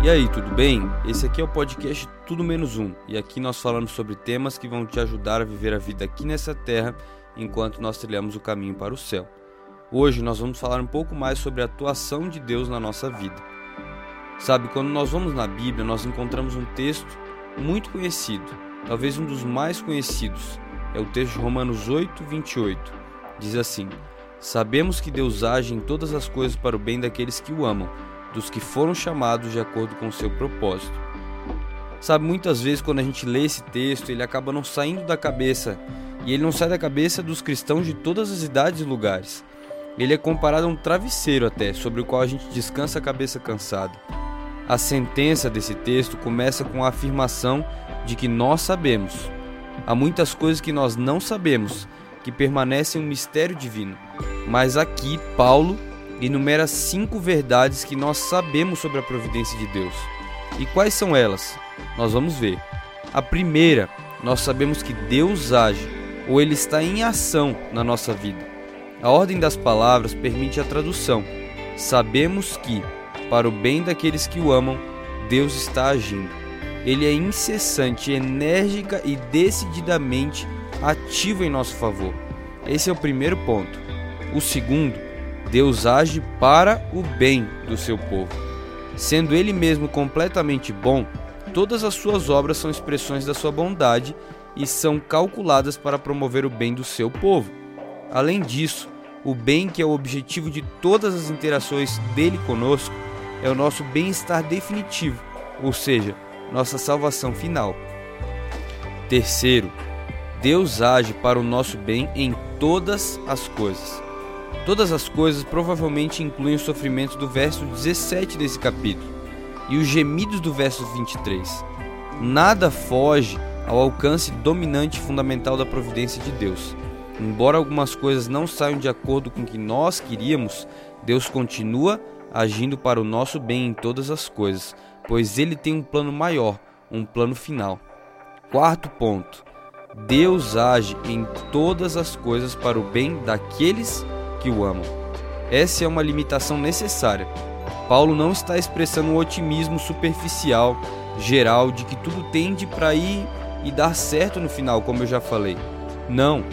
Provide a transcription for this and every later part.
E aí, tudo bem? Esse aqui é o podcast Tudo Menos Um, e aqui nós falamos sobre temas que vão te ajudar a viver a vida aqui nessa terra enquanto nós trilhamos o caminho para o céu. Hoje nós vamos falar um pouco mais sobre a atuação de Deus na nossa vida. Sabe, quando nós vamos na Bíblia, nós encontramos um texto muito conhecido, talvez um dos mais conhecidos. É o texto de Romanos 8, 28. Diz assim: Sabemos que Deus age em todas as coisas para o bem daqueles que o amam dos que foram chamados de acordo com o seu propósito. Sabe, muitas vezes quando a gente lê esse texto, ele acaba não saindo da cabeça, e ele não sai da cabeça dos cristãos de todas as idades e lugares. Ele é comparado a um travesseiro até, sobre o qual a gente descansa a cabeça cansada. A sentença desse texto começa com a afirmação de que nós sabemos. Há muitas coisas que nós não sabemos, que permanecem um mistério divino. Mas aqui Paulo enumera cinco verdades que nós sabemos sobre a providência de Deus. E quais são elas? Nós vamos ver. A primeira, nós sabemos que Deus age ou ele está em ação na nossa vida. A ordem das palavras permite a tradução. Sabemos que, para o bem daqueles que o amam, Deus está agindo. Ele é incessante, enérgica e decididamente ativo em nosso favor. Esse é o primeiro ponto. O segundo, Deus age para o bem do seu povo. Sendo Ele mesmo completamente bom, todas as suas obras são expressões da sua bondade e são calculadas para promover o bem do seu povo. Além disso, o bem que é o objetivo de todas as interações dele conosco é o nosso bem-estar definitivo, ou seja, nossa salvação final. Terceiro, Deus age para o nosso bem em todas as coisas. Todas as coisas provavelmente incluem os sofrimentos do verso 17 desse capítulo e os gemidos do verso 23. Nada foge ao alcance dominante e fundamental da providência de Deus. Embora algumas coisas não saiam de acordo com o que nós queríamos, Deus continua agindo para o nosso bem em todas as coisas, pois Ele tem um plano maior, um plano final. Quarto ponto: Deus age em todas as coisas para o bem daqueles que que o amam. Essa é uma limitação necessária. Paulo não está expressando um otimismo superficial, geral, de que tudo tende para ir e dar certo no final, como eu já falei. Não.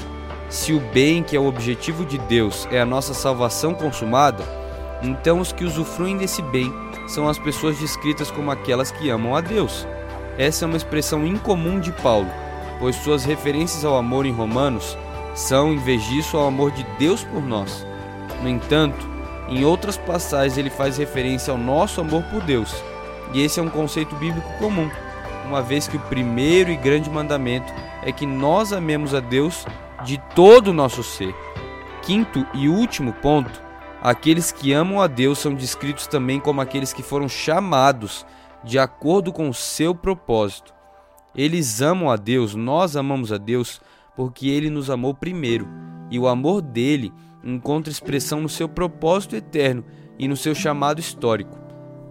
Se o bem, que é o objetivo de Deus, é a nossa salvação consumada, então os que usufruem desse bem são as pessoas descritas como aquelas que amam a Deus. Essa é uma expressão incomum de Paulo, pois suas referências ao amor em Romanos são, em vez disso, ao amor de Deus por nós. No entanto, em outras passagens ele faz referência ao nosso amor por Deus, e esse é um conceito bíblico comum, uma vez que o primeiro e grande mandamento é que nós amemos a Deus de todo o nosso ser. Quinto e último ponto, aqueles que amam a Deus são descritos também como aqueles que foram chamados de acordo com o seu propósito. Eles amam a Deus, nós amamos a Deus porque ele nos amou primeiro, e o amor dele encontra expressão no seu propósito eterno e no seu chamado histórico.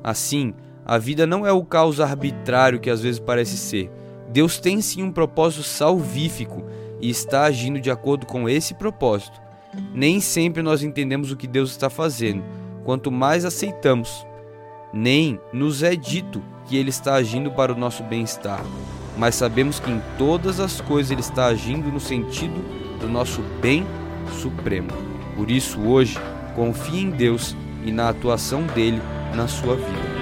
Assim, a vida não é o caos arbitrário que às vezes parece ser. Deus tem sim um propósito salvífico e está agindo de acordo com esse propósito. Nem sempre nós entendemos o que Deus está fazendo, quanto mais aceitamos. Nem nos é dito que Ele está agindo para o nosso bem-estar mas sabemos que em todas as coisas Ele está agindo no sentido do nosso bem supremo. Por isso, hoje, confie em Deus e na atuação dele na sua vida.